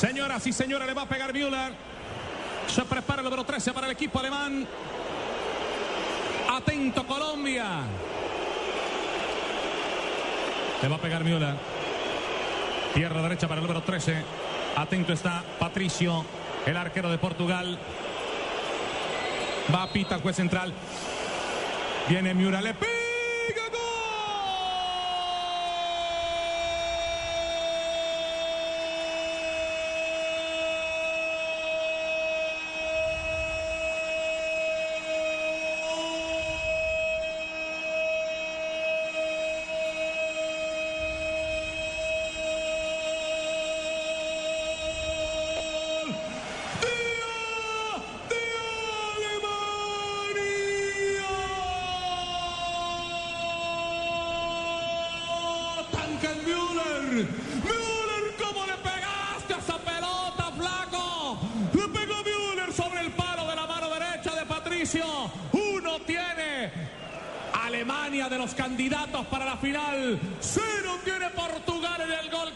Señoras y señores, le va a pegar Müller. Se prepara el número 13 para el equipo alemán. Atento Colombia. Le va a pegar Müller. Tierra derecha para el número 13. Atento está Patricio, el arquero de Portugal. Va a pita juez central. Viene Müller, le pega. Müller, ¿cómo le pegaste a esa pelota, flaco? Le pegó Müller sobre el palo de la mano derecha de Patricio. Uno tiene Alemania de los candidatos para la final. Cero tiene Portugal en el gol.